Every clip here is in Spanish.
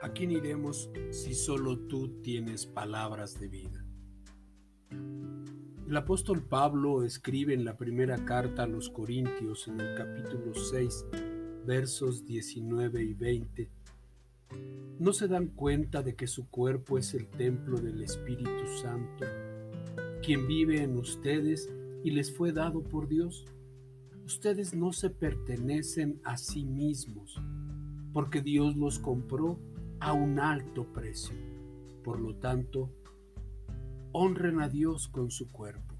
Dios si solo tú tienes palabras de vida? El apóstol Pablo escribe en la primera carta a los Corintios en el capítulo 6, versos 19 y 20. ¿No se dan cuenta de que su cuerpo es el templo del Espíritu Santo, quien vive en ustedes y les fue dado por Dios? Ustedes no se pertenecen a sí mismos, porque Dios los compró a un alto precio. Por lo tanto, honren a Dios con su cuerpo.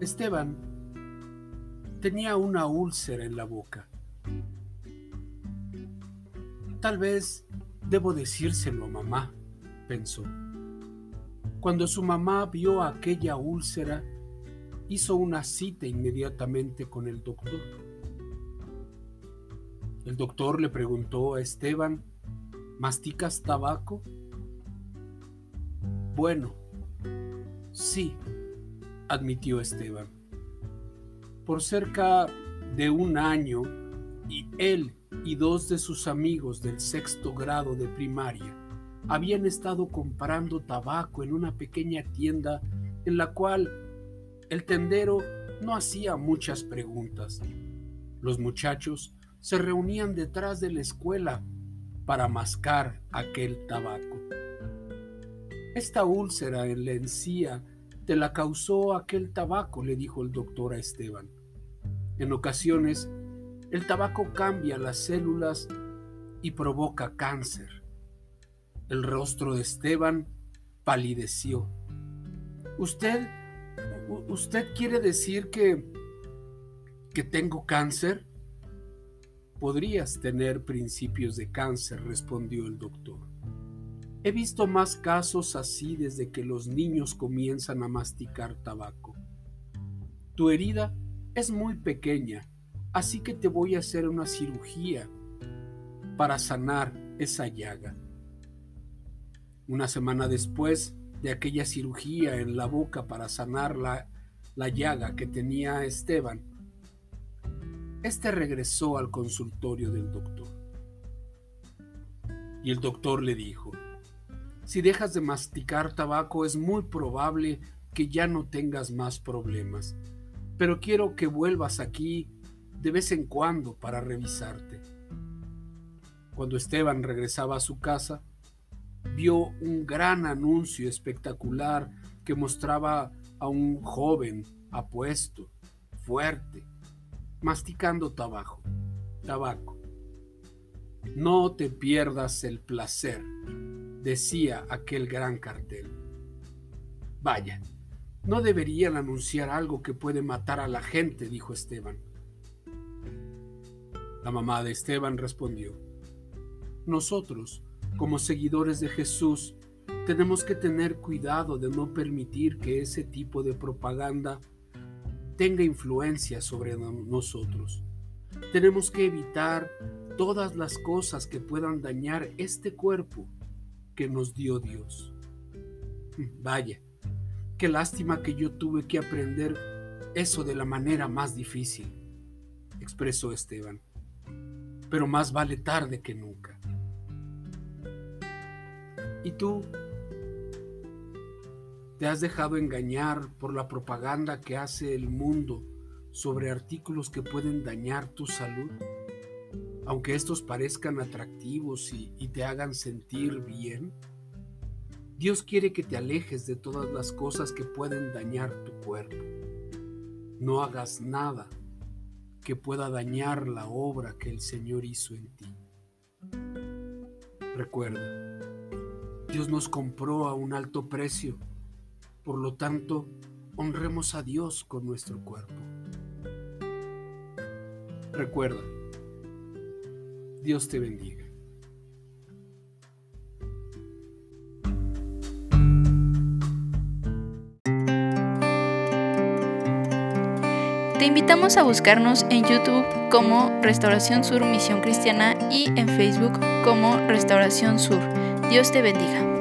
Esteban tenía una úlcera en la boca. Tal vez debo decírselo a mamá, pensó. Cuando su mamá vio aquella úlcera, hizo una cita inmediatamente con el doctor. El doctor le preguntó a Esteban, ¿masticas tabaco? Bueno, sí, admitió Esteban. Por cerca de un año, y él y dos de sus amigos del sexto grado de primaria habían estado comprando tabaco en una pequeña tienda en la cual el tendero no hacía muchas preguntas. Los muchachos se reunían detrás de la escuela para mascar aquel tabaco. Esta úlcera en la encía te la causó aquel tabaco, le dijo el doctor a Esteban. En ocasiones, el tabaco cambia las células y provoca cáncer. El rostro de Esteban palideció. ¿Usted, usted quiere decir que, que tengo cáncer? Podrías tener principios de cáncer, respondió el doctor. He visto más casos así desde que los niños comienzan a masticar tabaco. Tu herida es muy pequeña, así que te voy a hacer una cirugía para sanar esa llaga. Una semana después de aquella cirugía en la boca para sanar la, la llaga que tenía Esteban, este regresó al consultorio del doctor. Y el doctor le dijo, si dejas de masticar tabaco es muy probable que ya no tengas más problemas, pero quiero que vuelvas aquí de vez en cuando para revisarte. Cuando Esteban regresaba a su casa, vio un gran anuncio espectacular que mostraba a un joven apuesto, fuerte, masticando tabaco. Tabaco. No te pierdas el placer, decía aquel gran cartel. Vaya, no deberían anunciar algo que puede matar a la gente, dijo Esteban. La mamá de Esteban respondió, nosotros, como seguidores de Jesús, tenemos que tener cuidado de no permitir que ese tipo de propaganda tenga influencia sobre nosotros. Tenemos que evitar todas las cosas que puedan dañar este cuerpo que nos dio Dios. Vaya, qué lástima que yo tuve que aprender eso de la manera más difícil, expresó Esteban. Pero más vale tarde que nunca. ¿Y tú? ¿Te has dejado engañar por la propaganda que hace el mundo sobre artículos que pueden dañar tu salud? Aunque estos parezcan atractivos y, te hagan sentir bien, Dios quiere que te alejes de todas las cosas que pueden dañar tu cuerpo. No hagas nada que pueda dañar la obra que el Señor hizo en ti. Recuerda, Dios nos compró a un alto precio por lo tanto, honremos a Dios con nuestro cuerpo. Recuerda, Dios te bendiga. Te invitamos a buscarnos en YouTube como Restauración Sur Misión Cristiana y en Facebook como Restauración Sur. Dios te bendiga.